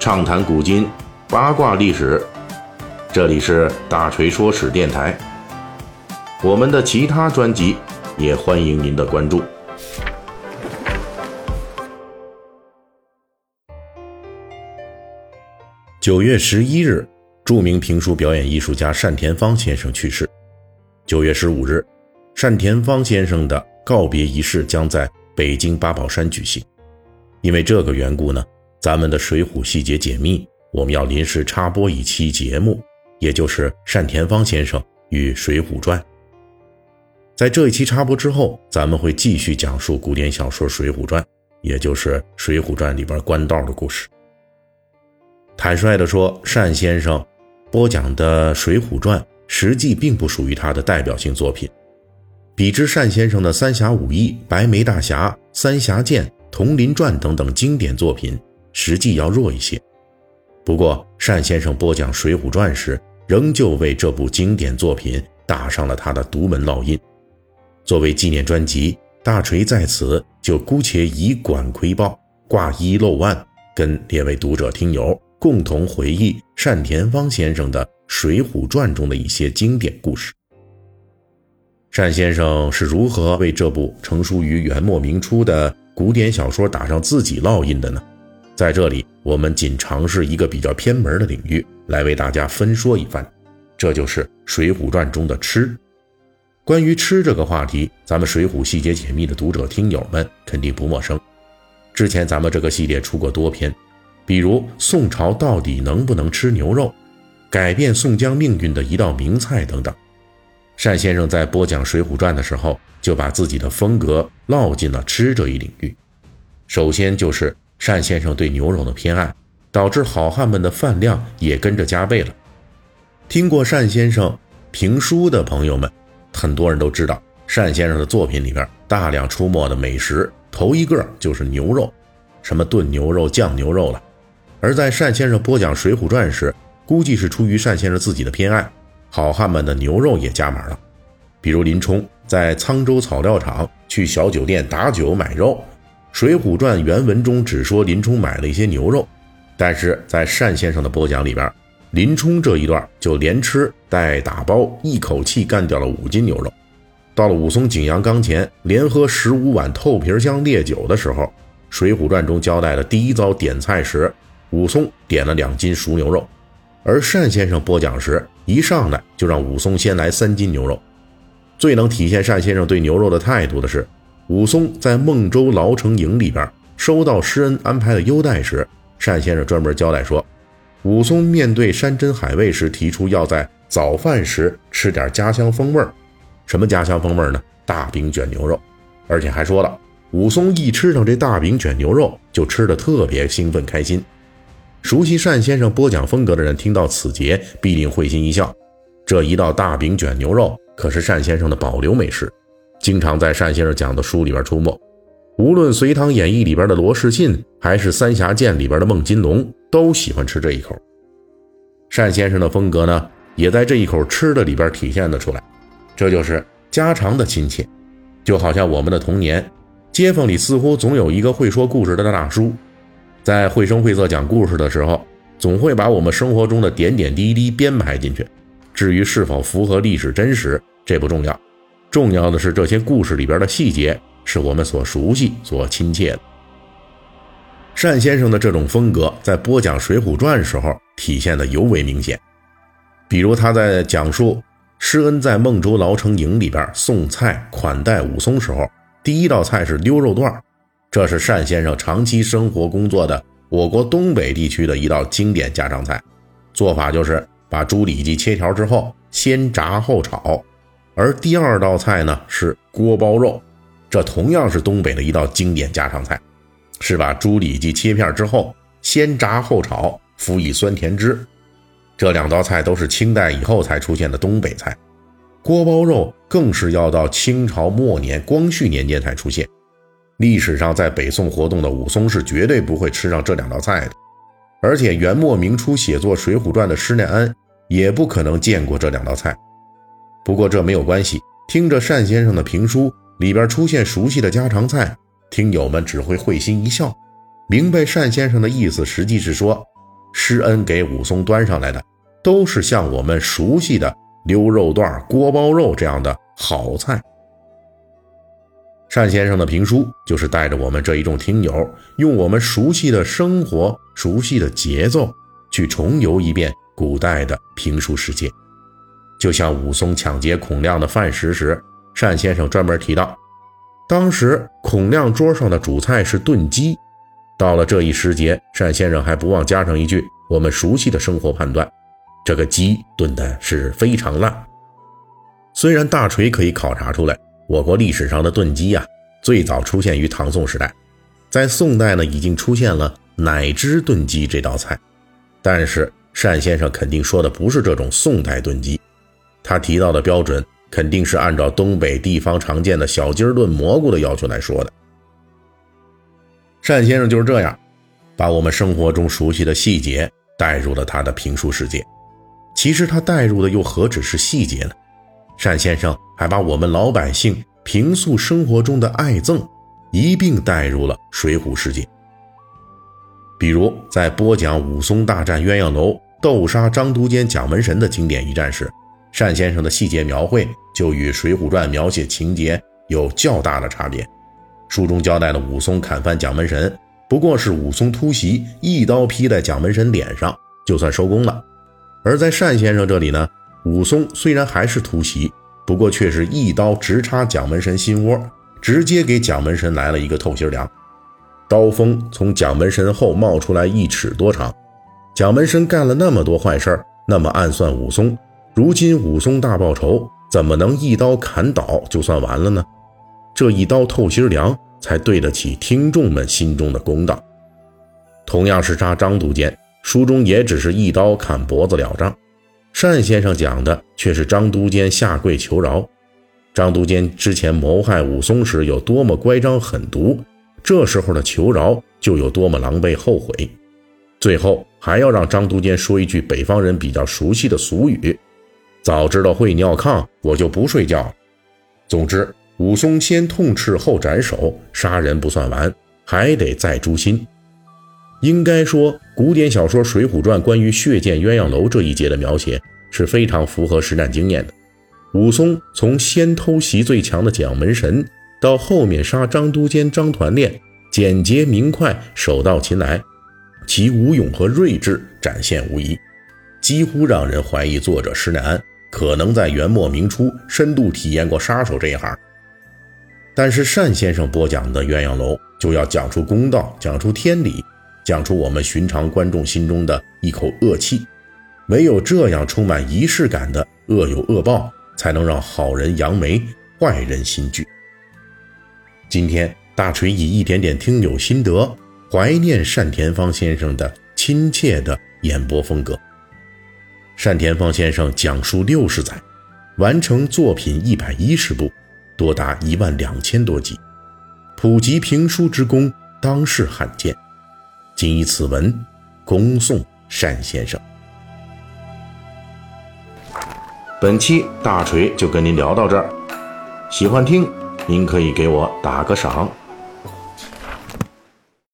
畅谈古今，八卦历史。这里是大锤说史电台。我们的其他专辑也欢迎您的关注。九月十一日，著名评书表演艺术家单田芳先生去世。九月十五日，单田芳先生的告别仪式将在北京八宝山举行。因为这个缘故呢，咱们的《水浒细节解密》我们要临时插播一期节目，也就是单田芳先生与《水浒传》。在这一期插播之后，咱们会继续讲述古典小说《水浒传》，也就是《水浒传》里边官道的故事。坦率地说，单先生播讲的《水浒传》实际并不属于他的代表性作品，比之单先生的《三侠五义》《白眉大侠》《三侠剑》。《铜林传》等等经典作品，实际要弱一些。不过，单先生播讲《水浒传》时，仍旧为这部经典作品打上了他的独门烙印。作为纪念专辑，大锤在此就姑且以管窥豹、挂衣漏万，跟列位读者听友共同回忆单田芳先生的《水浒传》中的一些经典故事。单先生是如何为这部成书于元末明初的？古典小说打上自己烙印的呢？在这里，我们仅尝试一个比较偏门的领域来为大家分说一番，这就是《水浒传》中的吃。关于吃这个话题，咱们《水浒细节解密》的读者听友们肯定不陌生。之前咱们这个系列出过多篇，比如宋朝到底能不能吃牛肉，改变宋江命运的一道名菜等等。单先生在播讲《水浒传》的时候，就把自己的风格烙进了吃这一领域。首先就是单先生对牛肉的偏爱，导致好汉们的饭量也跟着加倍了。听过单先生评书的朋友们，很多人都知道，单先生的作品里边大量出没的美食，头一个就是牛肉，什么炖牛肉、酱牛肉了。而在单先生播讲《水浒传》时，估计是出于单先生自己的偏爱。好汉们的牛肉也加码了，比如林冲在沧州草料场去小酒店打酒买肉，《水浒传》原文中只说林冲买了一些牛肉，但是在单先生的播讲里边，林冲这一段就连吃带打包，一口气干掉了五斤牛肉。到了武松景阳冈前，连喝十五碗透皮香烈酒的时候，《水浒传》中交代的第一遭点菜时，武松点了两斤熟牛肉。而单先生播讲时，一上来就让武松先来三斤牛肉。最能体现单先生对牛肉的态度的是，武松在孟州牢城营里边收到施恩安排的优待时，单先生专门交代说，武松面对山珍海味时提出要在早饭时吃点家乡风味儿。什么家乡风味儿呢？大饼卷牛肉。而且还说了，武松一吃上这大饼卷牛肉，就吃得特别兴奋开心。熟悉单先生播讲风格的人，听到此节必定会心。一笑。这一道大饼卷牛肉可是单先生的保留美食，经常在单先生讲的书里边出没。无论《隋唐演义》里边的罗士信，还是《三侠剑》里边的孟金龙，都喜欢吃这一口。单先生的风格呢，也在这一口吃的里边体现了出来。这就是家常的亲切，就好像我们的童年，街坊里似乎总有一个会说故事的大叔。在绘声绘色讲故事的时候，总会把我们生活中的点点滴滴编排进去。至于是否符合历史真实，这不重要，重要的是这些故事里边的细节是我们所熟悉、所亲切的。单先生的这种风格在播讲《水浒传》时候体现的尤为明显。比如他在讲述施恩在孟州牢城营里边送菜款待武松时候，第一道菜是溜肉段这是单先生长期生活工作的我国东北地区的一道经典家常菜，做法就是把猪里脊切条之后先炸后炒，而第二道菜呢是锅包肉，这同样是东北的一道经典家常菜，是把猪里脊切片之后先炸后炒，辅以酸甜汁。这两道菜都是清代以后才出现的东北菜，锅包肉更是要到清朝末年光绪年间才出现。历史上在北宋活动的武松是绝对不会吃上这两道菜的，而且元末明初写作《水浒传》的施耐庵也不可能见过这两道菜。不过这没有关系，听着单先生的评书里边出现熟悉的家常菜，听友们只会会心一笑，明白单先生的意思，实际是说施恩给武松端上来的，都是像我们熟悉的溜肉段、锅包肉这样的好菜。单先生的评书就是带着我们这一众听友，用我们熟悉的生活、熟悉的节奏，去重游一遍古代的评书世界。就像武松抢劫孔亮的饭食时，单先生专门提到，当时孔亮桌上的主菜是炖鸡。到了这一时节，单先生还不忘加上一句我们熟悉的生活判断：这个鸡炖的是非常烂。虽然大锤可以考察出来。我国历史上的炖鸡呀，最早出现于唐宋时代，在宋代呢，已经出现了奶汁炖鸡这道菜。但是单先生肯定说的不是这种宋代炖鸡，他提到的标准肯定是按照东北地方常见的小鸡儿炖蘑菇的要求来说的。单先生就是这样，把我们生活中熟悉的细节带入了他的评书世界。其实他带入的又何止是细节呢？单先生还把我们老百姓平素生活中的爱憎一并带入了水浒世界。比如在播讲武松大战鸳鸯楼、斗杀张都监蒋门神的经典一战时，单先生的细节描绘就与《水浒传》描写情节有较大的差别。书中交代的武松砍翻蒋门神，不过是武松突袭一刀劈在蒋门神脸上，就算收工了；而在单先生这里呢。武松虽然还是突袭，不过却是一刀直插蒋门神心窝，直接给蒋门神来了一个透心凉。刀锋从蒋门神后冒出来一尺多长。蒋门神干了那么多坏事那么暗算武松。如今武松大报仇，怎么能一刀砍倒就算完了呢？这一刀透心凉，才对得起听众们心中的公道。同样是杀张都监，书中也只是一刀砍脖子了账。单先生讲的却是张都监下跪求饶。张都监之前谋害武松时有多么乖张狠毒，这时候的求饶就有多么狼狈后悔。最后还要让张都监说一句北方人比较熟悉的俗语：“早知道会尿炕，我就不睡觉。”总之，武松先痛斥后斩首，杀人不算完，还得再诛心。应该说，古典小说《水浒传》关于血溅鸳鸯楼这一节的描写是非常符合实战经验的。武松从先偷袭最强的蒋门神，到后面杀张都监张团练，简洁明快，手到擒来，其武勇和睿智展现无疑，几乎让人怀疑作者施耐庵可能在元末明初深度体验过杀手这一行。但是单先生播讲的鸳鸯楼就要讲出公道，讲出天理。讲出我们寻常观众心中的一口恶气，唯有这样充满仪式感的恶有恶报，才能让好人扬眉，坏人心惧。今天大锤以一点点听友心得，怀念单田芳先生的亲切的演播风格。单田芳先生讲述六十载，完成作品一百一十部，多达一万两千多集，普及评书之功，当世罕见。谨以此文恭送单先生。本期大锤就跟您聊到这儿，喜欢听您可以给我打个赏。